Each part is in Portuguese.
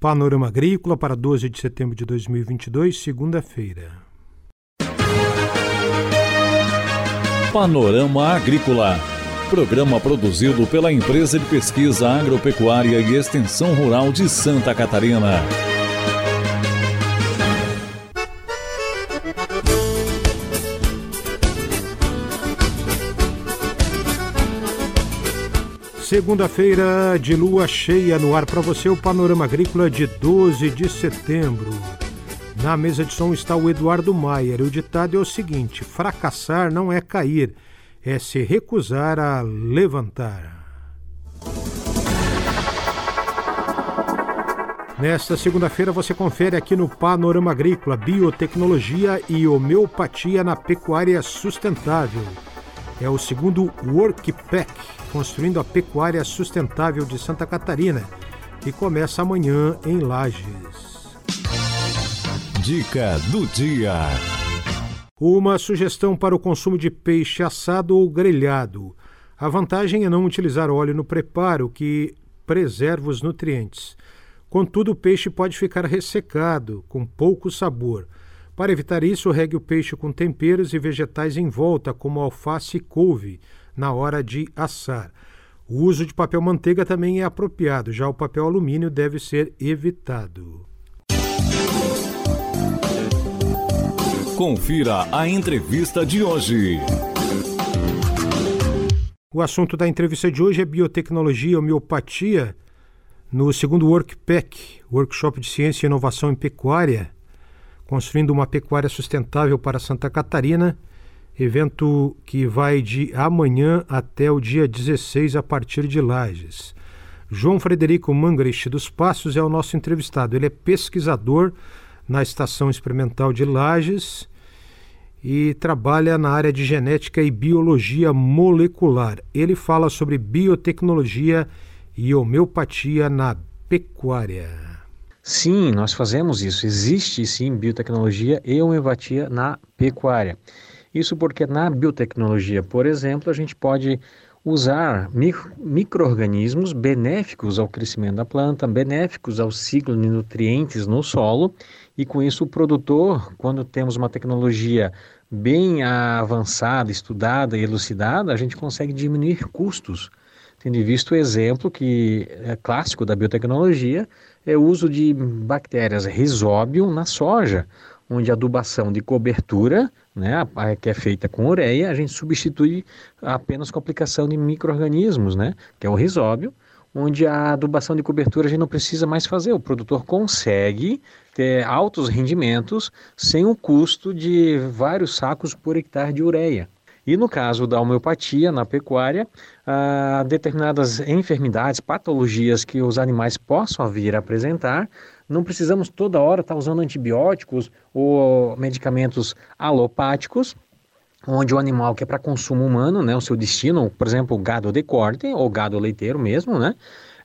Panorama Agrícola para 12 de setembro de 2022, segunda-feira. Panorama Agrícola. Programa produzido pela Empresa de Pesquisa Agropecuária e Extensão Rural de Santa Catarina. Segunda-feira de lua cheia no ar para você, o Panorama Agrícola de 12 de setembro. Na mesa de som está o Eduardo Maier. O ditado é o seguinte: fracassar não é cair, é se recusar a levantar. Nesta segunda-feira você confere aqui no Panorama Agrícola biotecnologia e homeopatia na pecuária sustentável. É o segundo Workpack construindo a pecuária sustentável de Santa Catarina, que começa amanhã em Lages. Dica do dia. Uma sugestão para o consumo de peixe assado ou grelhado. A vantagem é não utilizar óleo no preparo, que preserva os nutrientes. Contudo, o peixe pode ficar ressecado, com pouco sabor. Para evitar isso, regue o peixe com temperos e vegetais em volta, como alface e couve, na hora de assar. O uso de papel manteiga também é apropriado, já o papel alumínio deve ser evitado. Confira a entrevista de hoje. O assunto da entrevista de hoje é biotecnologia e homeopatia. No segundo Workpack, Workshop de Ciência e Inovação em Pecuária, construindo uma pecuária sustentável para Santa Catarina, evento que vai de amanhã até o dia 16 a partir de Lages. João Frederico Mangrist dos Passos é o nosso entrevistado. Ele é pesquisador na Estação Experimental de Lages e trabalha na área de genética e biologia molecular. Ele fala sobre biotecnologia e homeopatia na pecuária. Sim, nós fazemos isso. Existe sim biotecnologia e homeopatia na pecuária. Isso porque na biotecnologia, por exemplo, a gente pode usar micro-organismos benéficos ao crescimento da planta, benéficos ao ciclo de nutrientes no solo, e com isso o produtor, quando temos uma tecnologia bem avançada, estudada e elucidada, a gente consegue diminuir custos. Tendo visto o exemplo que é clássico da biotecnologia, é o uso de bactérias Rhizobium na soja, onde a adubação de cobertura, né, que é feita com ureia, a gente substitui apenas com a aplicação de micro-organismos, né, que é o risóbio, onde a adubação de cobertura a gente não precisa mais fazer. O produtor consegue ter altos rendimentos sem o custo de vários sacos por hectare de ureia. E no caso da homeopatia na pecuária, ah, determinadas enfermidades, patologias que os animais possam vir a apresentar, não precisamos toda hora estar usando antibióticos ou medicamentos alopáticos, onde o animal que é para consumo humano, né, o seu destino, por exemplo, o gado de corte ou gado leiteiro mesmo, né,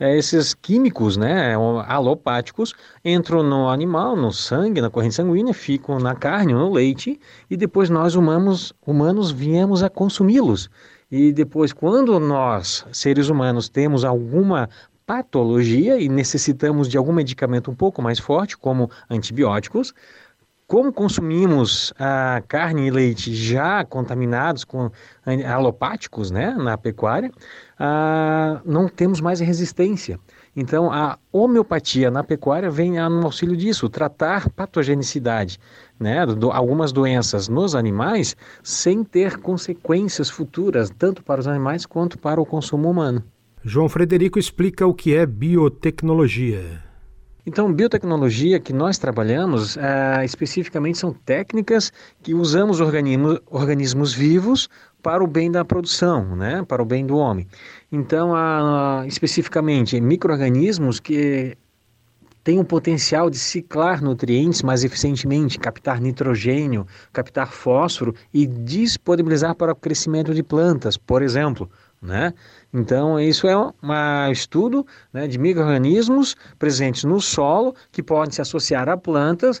é, esses químicos, né, alopáticos, entram no animal, no sangue, na corrente sanguínea, ficam na carne no leite e depois nós humanos, humanos viemos a consumi-los. E depois, quando nós, seres humanos, temos alguma patologia e necessitamos de algum medicamento um pouco mais forte, como antibióticos, como consumimos a carne e leite já contaminados com alopáticos né, na pecuária, ah, não temos mais resistência. Então, a homeopatia na pecuária vem no auxílio disso, tratar patogenicidade, né, do, algumas doenças nos animais, sem ter consequências futuras, tanto para os animais quanto para o consumo humano. João Frederico explica o que é biotecnologia. Então, biotecnologia que nós trabalhamos é, especificamente são técnicas que usamos organismos, organismos vivos para o bem da produção, né? para o bem do homem. Então, especificamente, micro-organismos que têm o potencial de ciclar nutrientes mais eficientemente, captar nitrogênio, captar fósforo e disponibilizar para o crescimento de plantas, por exemplo. Né? Então, isso é um estudo né, de micro-organismos presentes no solo que podem se associar a plantas,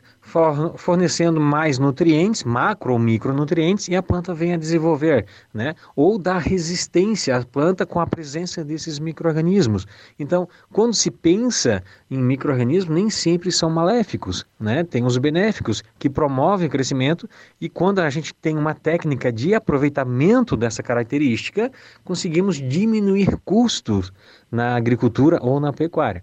fornecendo mais nutrientes, macro ou micronutrientes, e a planta vem a desenvolver, né? ou dar resistência à planta com a presença desses micro-organismos. Então, quando se pensa em micro-organismos, nem sempre são maléficos, né? tem os benéficos que promovem o crescimento, e quando a gente tem uma técnica de aproveitamento dessa característica, conseguimos diminuir custos na agricultura ou na pecuária.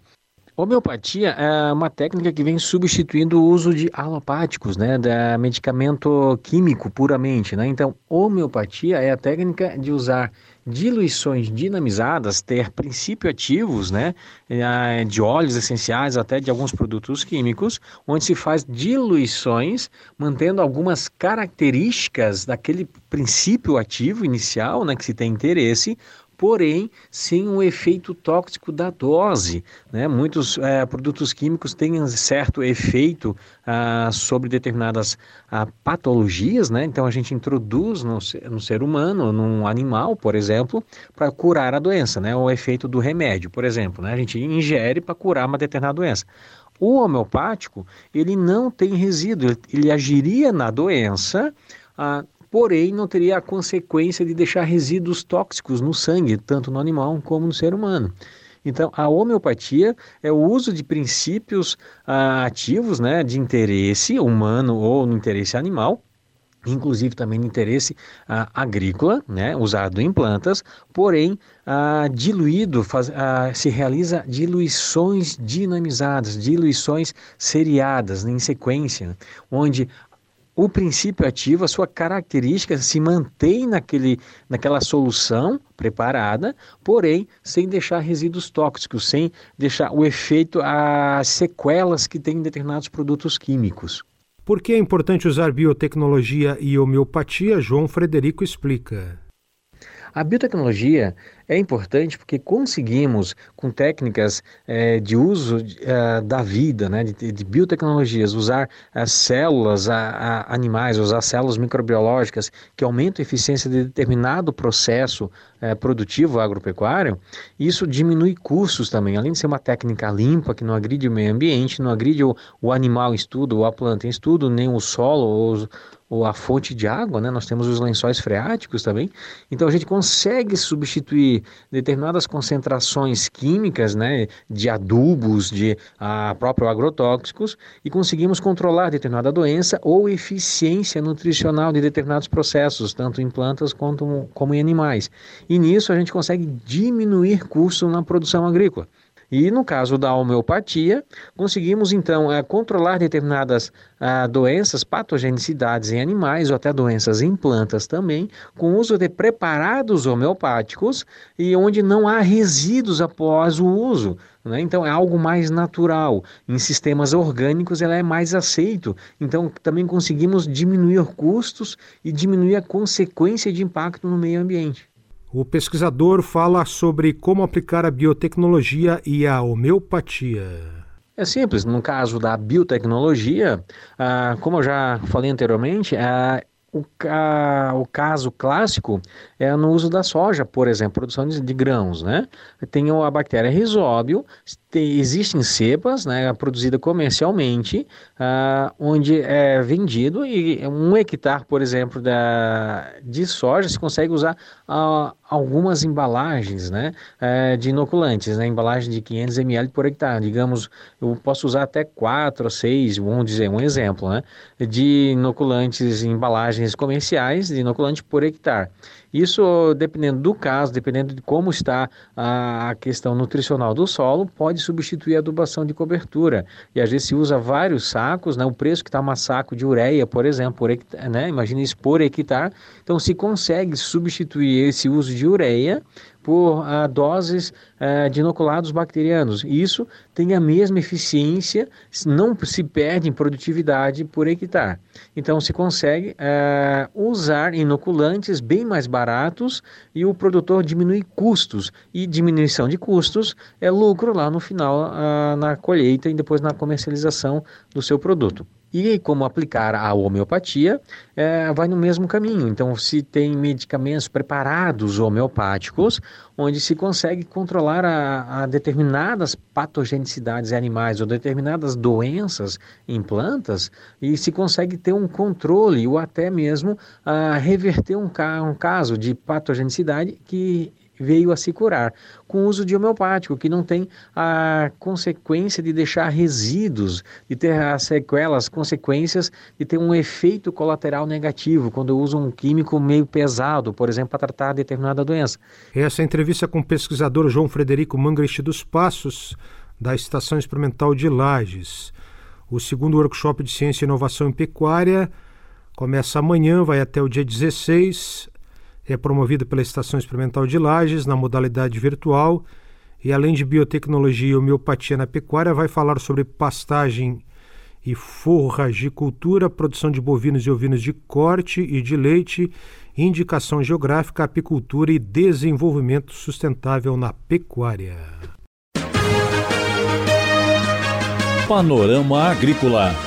Homeopatia é uma técnica que vem substituindo o uso de alopáticos, né, da medicamento químico puramente, né? Então, homeopatia é a técnica de usar diluições dinamizadas, ter princípios ativos, né, eh, de óleos essenciais até de alguns produtos químicos, onde se faz diluições mantendo algumas características daquele princípio ativo inicial, né, que se tem interesse, porém sem um efeito tóxico da dose. Né? Muitos é, produtos químicos têm certo efeito ah, sobre determinadas ah, patologias, né? então a gente introduz no, no ser humano, num animal, por exemplo, para curar a doença, né? o efeito do remédio, por exemplo. Né? A gente ingere para curar uma determinada doença. O homeopático, ele não tem resíduo, ele, agiria na doença, ah, porém não teria a consequência de deixar resíduos tóxicos no sangue, tanto no animal como no ser humano. Então, a homeopatia é o uso de princípios ah, ativos né, de interesse humano ou no interesse animal, inclusive também no interesse ah, agrícola, né, usado em plantas, porém ah, diluído, faz, ah, se realiza diluições dinamizadas, diluições seriadas em sequência, onde o princípio ativo, a sua característica se mantém naquele, naquela solução preparada, porém sem deixar resíduos tóxicos, sem deixar o efeito, as sequelas que tem determinados produtos químicos. Por que é importante usar biotecnologia e homeopatia? João Frederico explica. A biotecnologia é importante porque conseguimos, com técnicas é, de uso é, da vida, né, de, de biotecnologias, usar as células a, a animais, usar células microbiológicas que aumentam a eficiência de determinado processo é, produtivo agropecuário, isso diminui custos também. Além de ser uma técnica limpa, que não agride o meio ambiente, não agride o, o animal em estudo, ou a planta em estudo, nem o solo, ou, ou a fonte de água, né? nós temos os lençóis freáticos também. Então a gente consegue substituir determinadas concentrações químicas, né, de adubos, de a, próprio agrotóxicos, e conseguimos controlar determinada doença ou eficiência nutricional de determinados processos, tanto em plantas quanto como em animais. E nisso a gente consegue diminuir custo na produção agrícola. E no caso da homeopatia, conseguimos então é, controlar determinadas ah, doenças, patogenicidades em animais ou até doenças em plantas também, com o uso de preparados homeopáticos e onde não há resíduos após o uso. Né? Então é algo mais natural. Em sistemas orgânicos ela é mais aceito. Então também conseguimos diminuir custos e diminuir a consequência de impacto no meio ambiente. O pesquisador fala sobre como aplicar a biotecnologia e a homeopatia. É simples, no caso da biotecnologia, ah, como eu já falei anteriormente, ah, o, a, o, caso clássico é no uso da soja, por exemplo, produção de, de grãos, né? Tem a bactéria risóbio, tem, existem cepas, né, produzida comercialmente, uh, onde é vendido e um hectare, por exemplo, da, de soja se consegue usar uh, algumas embalagens, né, uh, de inoculantes, né, embalagem de 500 ml por hectare, digamos, eu posso usar até 4 ou 6, vamos dizer, um exemplo, né, de inoculantes, embalagens comerciais de inoculante por hectare. Isso, dependendo do caso, dependendo de como está a questão nutricional do solo, pode substituir a adubação de cobertura. E às vezes se usa vários sacos, né? o preço que está um saco de ureia, por exemplo, por hectare, né? imagina isso por hectare. Então se consegue substituir esse uso de ureia por uh, doses uh, de inoculados bacterianos. Isso tem a mesma eficiência, não se perde em produtividade por hectare. Então se consegue uh, usar inoculantes bem mais baratos e o produtor diminui custos. E diminuição de custos é lucro lá no final, na colheita e depois na comercialização do seu produto. E como aplicar a homeopatia, é, vai no mesmo caminho. Então, se tem medicamentos preparados homeopáticos, onde se consegue controlar a, a determinadas patogenicidades em animais ou determinadas doenças em plantas, e se consegue ter um controle ou até mesmo a reverter um, um caso de patogenicidade que veio a se curar, com o uso de homeopático, que não tem a consequência de deixar resíduos, de ter as sequelas, consequências de ter um efeito colateral negativo, quando eu uso um químico meio pesado, por exemplo, para tratar determinada doença. Essa entrevista com o pesquisador João Frederico Mangreste dos Passos, da Estação Experimental de Lages. O segundo workshop de Ciência e Inovação em Pecuária começa amanhã, vai até o dia 16, é promovido pela Estação Experimental de Lages na modalidade virtual e, além de biotecnologia e homeopatia na pecuária, vai falar sobre pastagem e forragicultura, produção de bovinos e ovinos de corte e de leite, indicação geográfica, apicultura e desenvolvimento sustentável na pecuária. Panorama Agrícola